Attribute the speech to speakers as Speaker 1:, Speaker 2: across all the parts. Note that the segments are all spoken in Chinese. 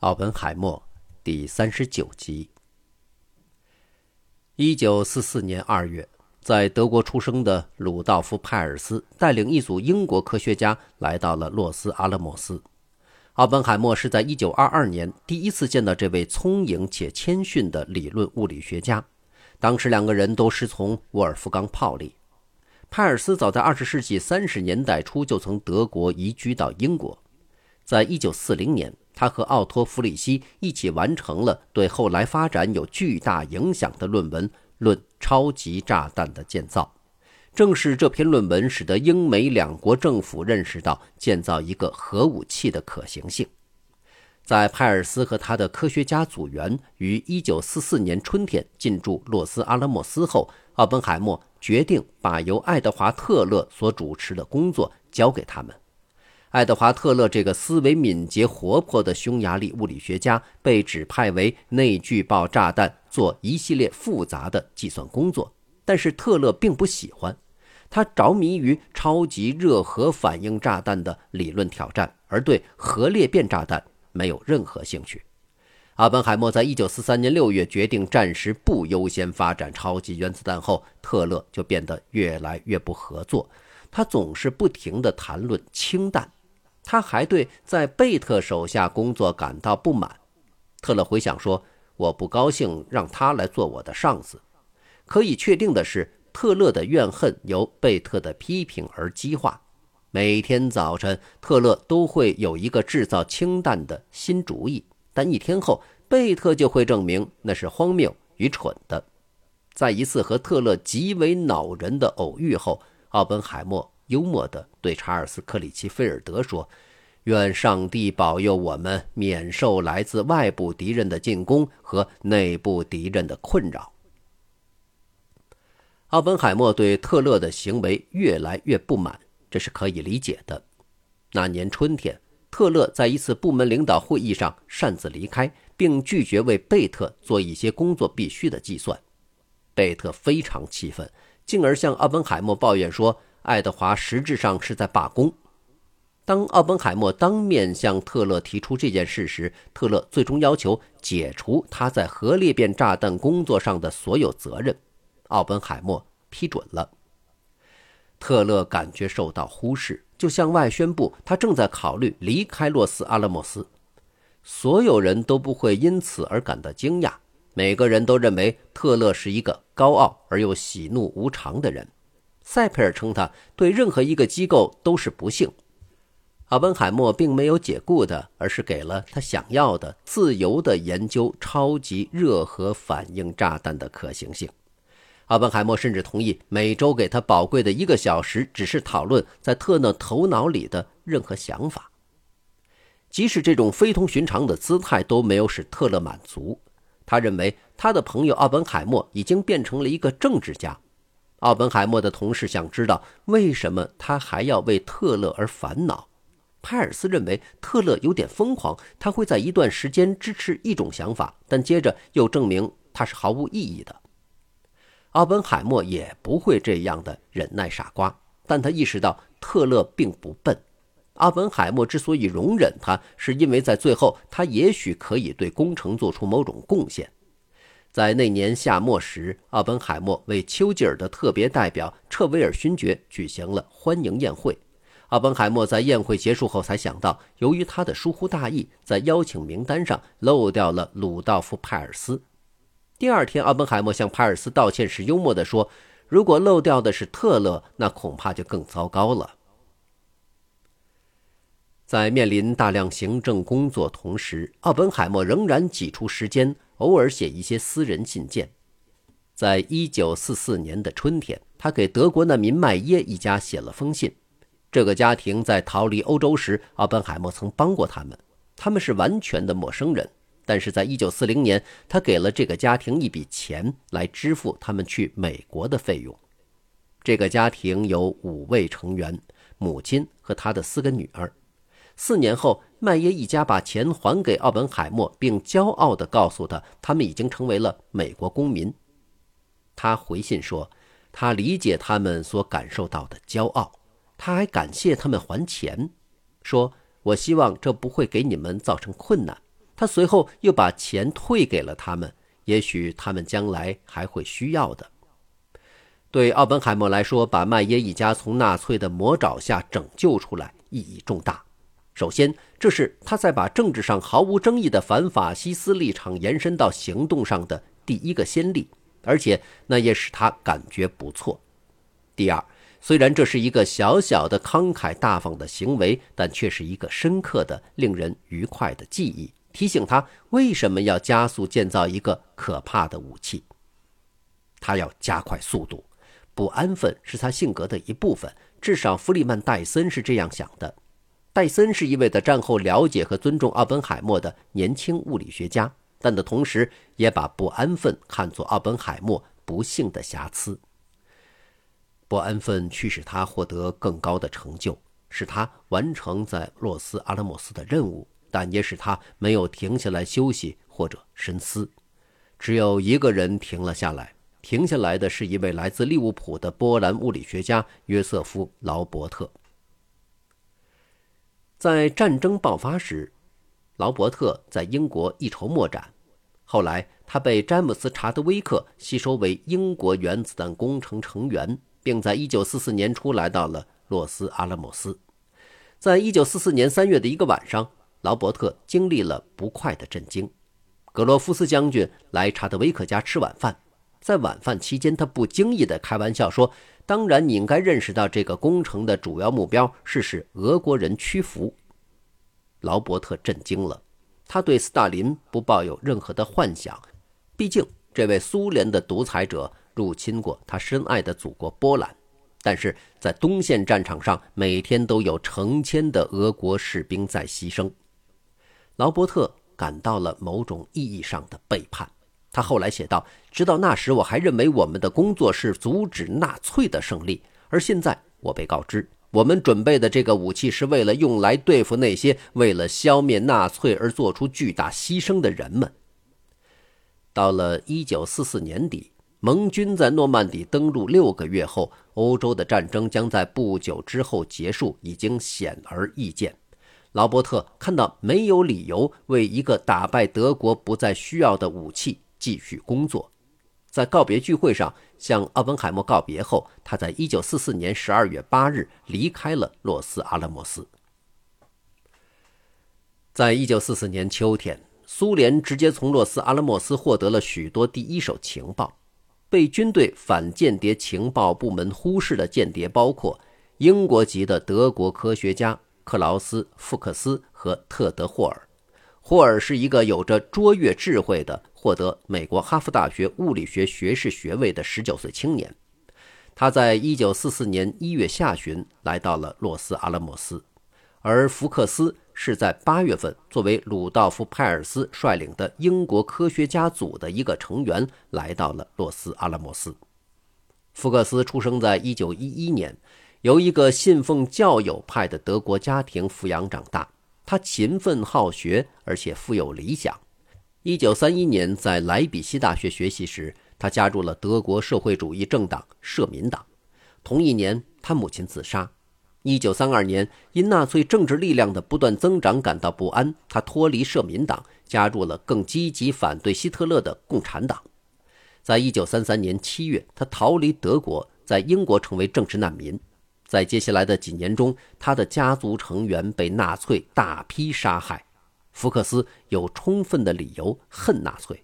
Speaker 1: 奥本海默第三十九集。一九四四年二月，在德国出生的鲁道夫·派尔斯带领一组英国科学家来到了洛斯阿拉莫斯。奥本海默是在一九二二年第一次见到这位聪颖且谦逊的理论物理学家。当时两个人都师从沃尔夫冈·泡利。派尔斯早在二十世纪三十年代初就从德国移居到英国，在一九四零年。他和奥托·弗里希一起完成了对后来发展有巨大影响的论文《论超级炸弹的建造》。正是这篇论文使得英美两国政府认识到建造一个核武器的可行性。在派尔斯和他的科学家组员于1944年春天进驻洛斯阿拉莫斯后，奥本海默决定把由爱德华·特勒所主持的工作交给他们。爱德华·特勒这个思维敏捷、活泼的匈牙利物理学家被指派为内聚爆炸弹做一系列复杂的计算工作，但是特勒并不喜欢，他着迷于超级热核反应炸弹的理论挑战，而对核裂变炸弹没有任何兴趣。阿本海默在1943年6月决定暂时不优先发展超级原子弹后，特勒就变得越来越不合作，他总是不停地谈论氢弹。他还对在贝特手下工作感到不满。特勒回想说：“我不高兴让他来做我的上司。”可以确定的是，特勒的怨恨由贝特的批评而激化。每天早晨，特勒都会有一个制造氢弹的新主意，但一天后，贝特就会证明那是荒谬、愚蠢的。在一次和特勒极为恼人的偶遇后，奥本海默。幽默地对查尔斯·克里奇菲尔德说：“愿上帝保佑我们免受来自外部敌人的进攻和内部敌人的困扰。”奥本海默对特勒的行为越来越不满，这是可以理解的。那年春天，特勒在一次部门领导会议上擅自离开，并拒绝为贝特做一些工作必须的计算。贝特非常气愤，进而向奥本海默抱怨说。爱德华实质上是在罢工。当奥本海默当面向特勒提出这件事时，特勒最终要求解除他在核裂变炸弹工作上的所有责任。奥本海默批准了。特勒感觉受到忽视，就向外宣布他正在考虑离开洛斯阿拉莫斯。所有人都不会因此而感到惊讶，每个人都认为特勒是一个高傲而又喜怒无常的人。塞佩尔称他对任何一个机构都是不幸。奥本海默并没有解雇的，而是给了他想要的自由的研究超级热核反应炸弹的可行性。奥本海默甚至同意每周给他宝贵的一个小时，只是讨论在特勒头脑里的任何想法。即使这种非同寻常的姿态都没有使特勒满足，他认为他的朋友奥本海默已经变成了一个政治家。奥本海默的同事想知道为什么他还要为特勒而烦恼。派尔斯认为特勒有点疯狂，他会在一段时间支持一种想法，但接着又证明他是毫无意义的。奥本海默也不会这样的忍耐傻瓜，但他意识到特勒并不笨。奥本海默之所以容忍他，是因为在最后他也许可以对工程做出某种贡献。在那年夏末时，奥本海默为丘吉尔的特别代表彻维尔勋爵举行了欢迎宴会。奥本海默在宴会结束后才想到，由于他的疏忽大意，在邀请名单上漏掉了鲁道夫·派尔斯。第二天，奥本海默向派尔斯道歉时幽默地说：“如果漏掉的是特勒，那恐怕就更糟糕了。”在面临大量行政工作同时，奥本海默仍然挤出时间。偶尔写一些私人信件。在一九四四年的春天，他给德国难民麦耶一家写了封信。这个家庭在逃离欧洲时，奥本海默曾帮过他们。他们是完全的陌生人，但是在一九四零年，他给了这个家庭一笔钱来支付他们去美国的费用。这个家庭有五位成员：母亲和他的四个女儿。四年后，麦耶一家把钱还给奥本海默，并骄傲地告诉他，他们已经成为了美国公民。他回信说，他理解他们所感受到的骄傲，他还感谢他们还钱，说：“我希望这不会给你们造成困难。”他随后又把钱退给了他们，也许他们将来还会需要的。对奥本海默来说，把麦耶一家从纳粹的魔爪下拯救出来意义重大。首先，这是他在把政治上毫无争议的反法西斯立场延伸到行动上的第一个先例，而且那也使他感觉不错。第二，虽然这是一个小小的慷慨大方的行为，但却是一个深刻的、令人愉快的记忆，提醒他为什么要加速建造一个可怕的武器。他要加快速度。不安分是他性格的一部分，至少弗里曼·戴森是这样想的。戴森是一位在战后了解和尊重奥本海默的年轻物理学家，但的同时也把不安分看作奥本海默不幸的瑕疵。不安分驱使他获得更高的成就，使他完成在洛斯阿拉莫斯的任务，但也使他没有停下来休息或者深思。只有一个人停了下来。停下来的是一位来自利物浦的波兰物理学家约瑟夫·劳伯特。在战争爆发时，劳伯特在英国一筹莫展。后来，他被詹姆斯·查德威克吸收为英国原子弹工程成员，并在1944年初来到了洛斯阿拉莫斯。在1944年3月的一个晚上，劳伯特经历了不快的震惊。格罗夫斯将军来查德威克家吃晚饭。在晚饭期间，他不经意地开玩笑说：“当然，你应该认识到，这个工程的主要目标是使俄国人屈服。”劳伯特震惊了，他对斯大林不抱有任何的幻想，毕竟这位苏联的独裁者入侵过他深爱的祖国波兰，但是在东线战场上，每天都有成千的俄国士兵在牺牲。劳伯特感到了某种意义上的背叛。他后来写道：“直到那时，我还认为我们的工作是阻止纳粹的胜利，而现在我被告知，我们准备的这个武器是为了用来对付那些为了消灭纳粹而做出巨大牺牲的人们。”到了1944年底，盟军在诺曼底登陆六个月后，欧洲的战争将在不久之后结束，已经显而易见。劳伯特看到没有理由为一个打败德国不再需要的武器。继续工作，在告别聚会上向奥本海默告别后，他在一九四四年十二月八日离开了洛斯阿拉莫斯。在一九四四年秋天，苏联直接从洛斯阿拉莫斯获得了许多第一手情报。被军队反间谍情报部门忽视的间谍包括英国籍的德国科学家克劳斯·福克斯和特德·霍尔。霍尔是一个有着卓越智慧的。获得美国哈佛大学物理学学士学位的十九岁青年，他在一九四四年一月下旬来到了洛斯阿拉莫斯，而福克斯是在八月份作为鲁道夫·派尔斯率领的英国科学家组的一个成员来到了洛斯阿拉莫斯。福克斯出生在一九一一年，由一个信奉教友派的德国家庭抚养长大。他勤奋好学，而且富有理想。一九三一年，在莱比锡大学学习时，他加入了德国社会主义政党社民党。同一年，他母亲自杀。一九三二年，因纳粹政治力量的不断增长感到不安，他脱离社民党，加入了更积极反对希特勒的共产党。在一九三三年七月，他逃离德国，在英国成为政治难民。在接下来的几年中，他的家族成员被纳粹大批杀害。福克斯有充分的理由恨纳粹。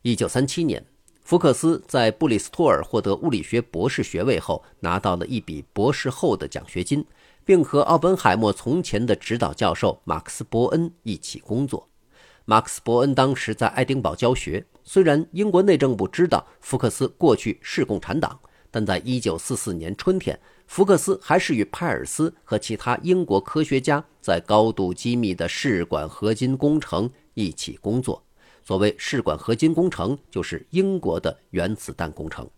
Speaker 1: 一九三七年，福克斯在布里斯托尔获得物理学博士学位后，拿到了一笔博士后的奖学金，并和奥本海默从前的指导教授马克思·伯恩一起工作。马克思·伯恩当时在爱丁堡教学。虽然英国内政部知道福克斯过去是共产党，但在一九四四年春天。福克斯还是与派尔斯和其他英国科学家在高度机密的试管合金工程一起工作。所谓试管合金工程，就是英国的原子弹工程。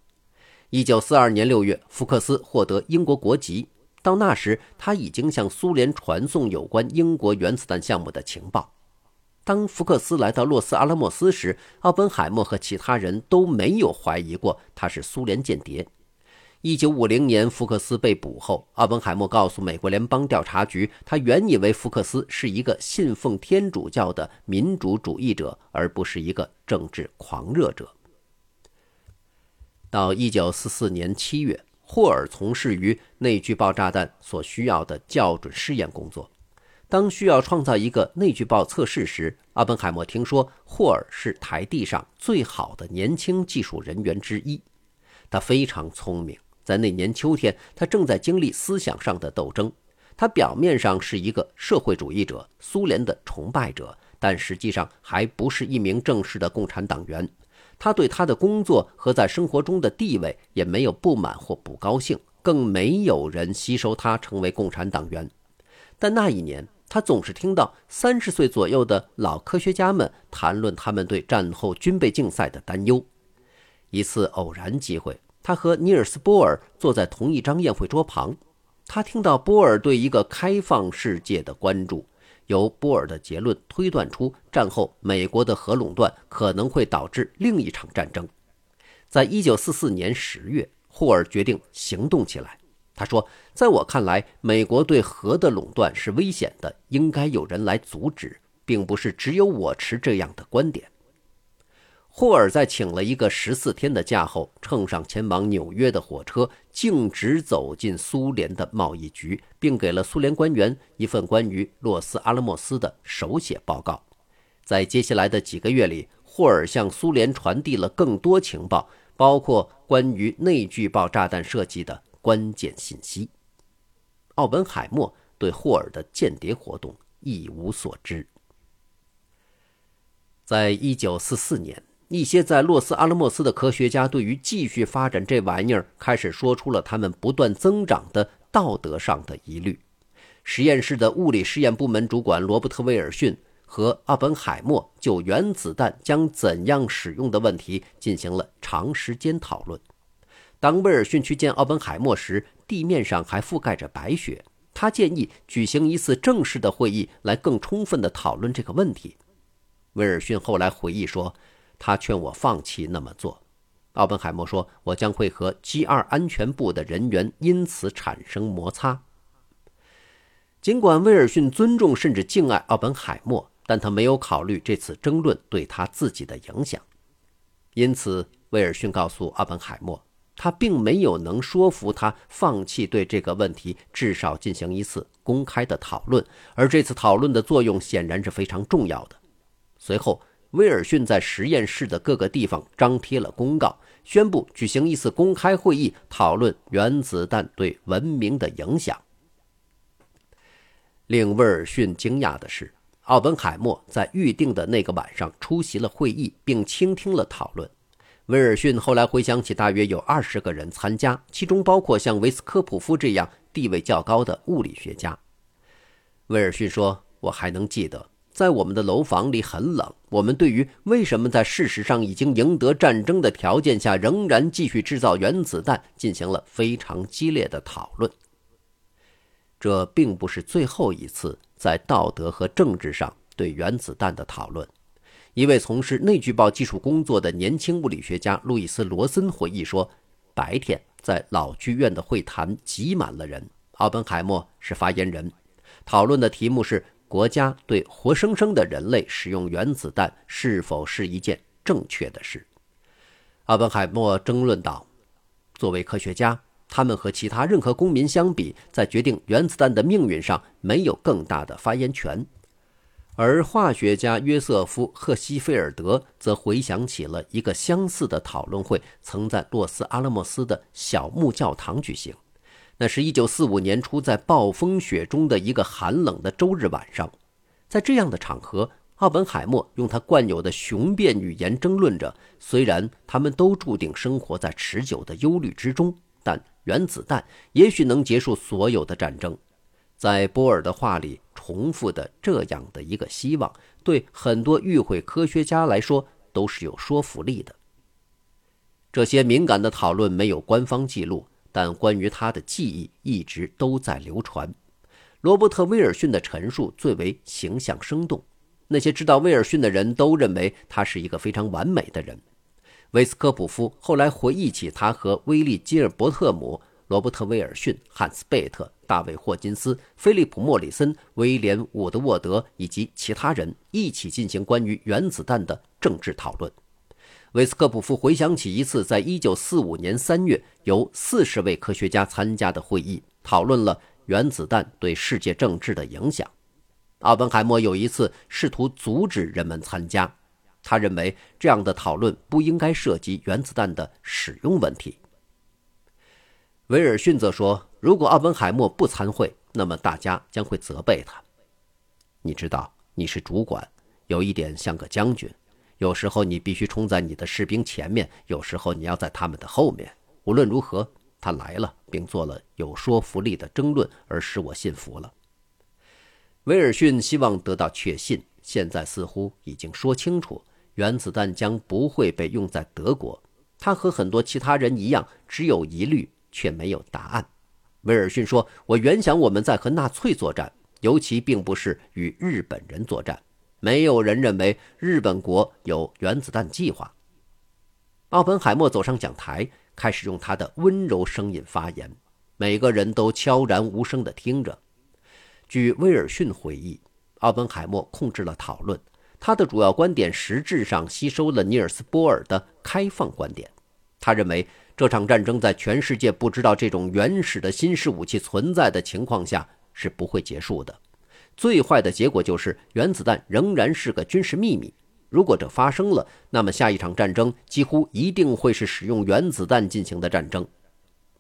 Speaker 1: 一九四二年六月，福克斯获得英国国籍。到那时，他已经向苏联传送有关英国原子弹项目的情报。当福克斯来到洛斯阿拉莫斯时，奥本海默和其他人都没有怀疑过他是苏联间谍。一九五零年，福克斯被捕后，奥本海默告诉美国联邦调查局，他原以为福克斯是一个信奉天主教的民主主义者，而不是一个政治狂热者。到一九四四年七月，霍尔从事于内聚爆炸弹所需要的校准试验工作。当需要创造一个内聚爆测试时，奥本海默听说霍尔是台地上最好的年轻技术人员之一，他非常聪明。在那年秋天，他正在经历思想上的斗争。他表面上是一个社会主义者、苏联的崇拜者，但实际上还不是一名正式的共产党员。他对他的工作和在生活中的地位也没有不满或不高兴，更没有人吸收他成为共产党员。但那一年，他总是听到三十岁左右的老科学家们谈论他们对战后军备竞赛的担忧。一次偶然机会。他和尼尔斯·波尔坐在同一张宴会桌旁，他听到波尔对一个开放世界的关注，由波尔的结论推断出战后美国的核垄断可能会导致另一场战争。在一九四四年十月，霍尔决定行动起来。他说：“在我看来，美国对核的垄断是危险的，应该有人来阻止，并不是只有我持这样的观点。”霍尔在请了一个十四天的假后，乘上前往纽约的火车，径直走进苏联的贸易局，并给了苏联官员一份关于洛斯阿拉莫斯的手写报告。在接下来的几个月里，霍尔向苏联传递了更多情报，包括关于内聚爆炸弹设计的关键信息。奥本海默对霍尔的间谍活动一无所知。在一九四四年。一些在洛斯阿拉莫斯的科学家对于继续发展这玩意儿，开始说出了他们不断增长的道德上的疑虑。实验室的物理试验部门主管罗伯特·威尔逊和奥本海默就原子弹将怎样使用的问题进行了长时间讨论。当威尔逊去见奥本海默时，地面上还覆盖着白雪。他建议举行一次正式的会议，来更充分地讨论这个问题。威尔逊后来回忆说。他劝我放弃那么做，奥本海默说：“我将会和 G2 安全部的人员因此产生摩擦。”尽管威尔逊尊重甚至敬爱奥本海默，但他没有考虑这次争论对他自己的影响。因此，威尔逊告诉奥本海默，他并没有能说服他放弃对这个问题至少进行一次公开的讨论，而这次讨论的作用显然是非常重要的。随后。威尔逊在实验室的各个地方张贴了公告，宣布举行一次公开会议，讨论原子弹对文明的影响。令威尔逊惊讶的是，奥本海默在预定的那个晚上出席了会议，并倾听了讨论。威尔逊后来回想起，大约有二十个人参加，其中包括像维斯科普夫这样地位较高的物理学家。威尔逊说：“我还能记得。”在我们的楼房里很冷。我们对于为什么在事实上已经赢得战争的条件下仍然继续制造原子弹进行了非常激烈的讨论。这并不是最后一次在道德和政治上对原子弹的讨论。一位从事内聚爆技术工作的年轻物理学家路易斯·罗森回忆说：“白天在老剧院的会谈挤满了人，奥本海默是发言人，讨论的题目是。”国家对活生生的人类使用原子弹是否是一件正确的事？奥本海默争论道：“作为科学家，他们和其他任何公民相比，在决定原子弹的命运上没有更大的发言权。”而化学家约瑟夫·赫西菲尔德则回想起了一个相似的讨论会，曾在洛斯阿拉莫斯的小木教堂举行。那是一九四五年初，在暴风雪中的一个寒冷的周日晚上，在这样的场合，奥本海默用他惯有的雄辩语言争论着：虽然他们都注定生活在持久的忧虑之中，但原子弹也许能结束所有的战争。在波尔的话里重复的这样的一个希望，对很多与会科学家来说都是有说服力的。这些敏感的讨论没有官方记录。但关于他的记忆一直都在流传。罗伯特·威尔逊的陈述最为形象生动。那些知道威尔逊的人都认为他是一个非常完美的人。维斯科普夫后来回忆起他和威利·基尔伯特姆、罗伯特·威尔逊、汉斯·贝特、大卫·霍金斯、菲利普·莫里森、威廉·伍德沃德以及其他人一起进行关于原子弹的政治讨论。维斯科普夫回想起一次在1945年3月由40位科学家参加的会议，讨论了原子弹对世界政治的影响。奥本海默有一次试图阻止人们参加。他认为这样的讨论不应该涉及原子弹的使用问题。威尔逊则说：“如果奥本海默不参会，那么大家将会责备他。你知道，你是主管，有一点像个将军。有时候你必须冲在你的士兵前面，有时候你要在他们的后面。无论如何，他来了，并做了有说服力的争论，而使我信服了。”威尔逊希望得到确信，现在似乎已经说清楚。原子弹将不会被用在德国。他和很多其他人一样，只有疑虑，却没有答案。威尔逊说：“我原想我们在和纳粹作战，尤其并不是与日本人作战。没有人认为日本国有原子弹计划。”奥本海默走上讲台，开始用他的温柔声音发言。每个人都悄然无声地听着。据威尔逊回忆，奥本海默控制了讨论。他的主要观点实质上吸收了尼尔斯·波尔的开放观点。他认为这场战争在全世界不知道这种原始的新式武器存在的情况下是不会结束的。最坏的结果就是原子弹仍然是个军事秘密。如果这发生了，那么下一场战争几乎一定会是使用原子弹进行的战争。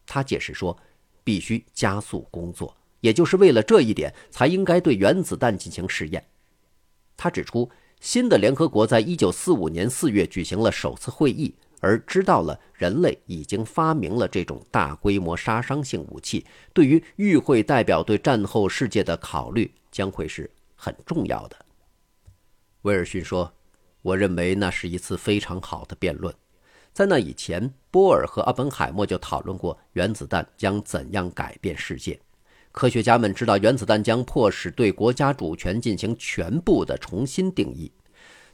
Speaker 1: 他解释说，必须加速工作，也就是为了这一点才应该对原子弹进行试验。他指出。新的联合国在一九四五年四月举行了首次会议，而知道了人类已经发明了这种大规模杀伤性武器，对于与会代表对战后世界的考虑将会是很重要的。威尔逊说：“我认为那是一次非常好的辩论。在那以前，波尔和阿本海默就讨论过原子弹将怎样改变世界。”科学家们知道，原子弹将迫使对国家主权进行全部的重新定义。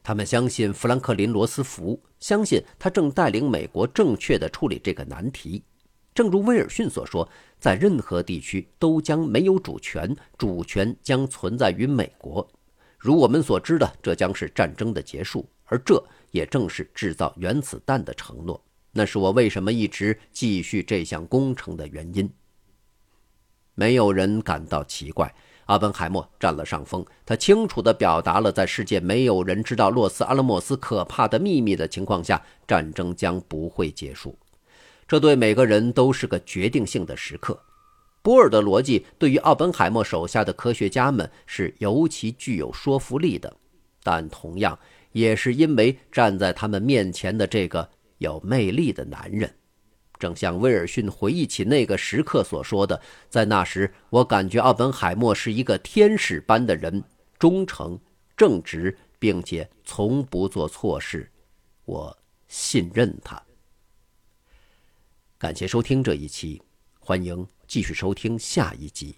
Speaker 1: 他们相信富兰克林·罗斯福，相信他正带领美国正确地处理这个难题。正如威尔逊所说，在任何地区都将没有主权，主权将存在于美国。如我们所知的，这将是战争的结束，而这也正是制造原子弹的承诺。那是我为什么一直继续这项工程的原因。没有人感到奇怪，阿本海默占了上风。他清楚地表达了，在世界没有人知道洛斯阿拉莫斯可怕的秘密的情况下，战争将不会结束。这对每个人都是个决定性的时刻。波尔的逻辑对于奥本海默手下的科学家们是尤其具有说服力的，但同样也是因为站在他们面前的这个有魅力的男人。正像威尔逊回忆起那个时刻所说的，在那时，我感觉奥本海默是一个天使般的人，忠诚、正直，并且从不做错事。我信任他。感谢收听这一期，欢迎继续收听下一集。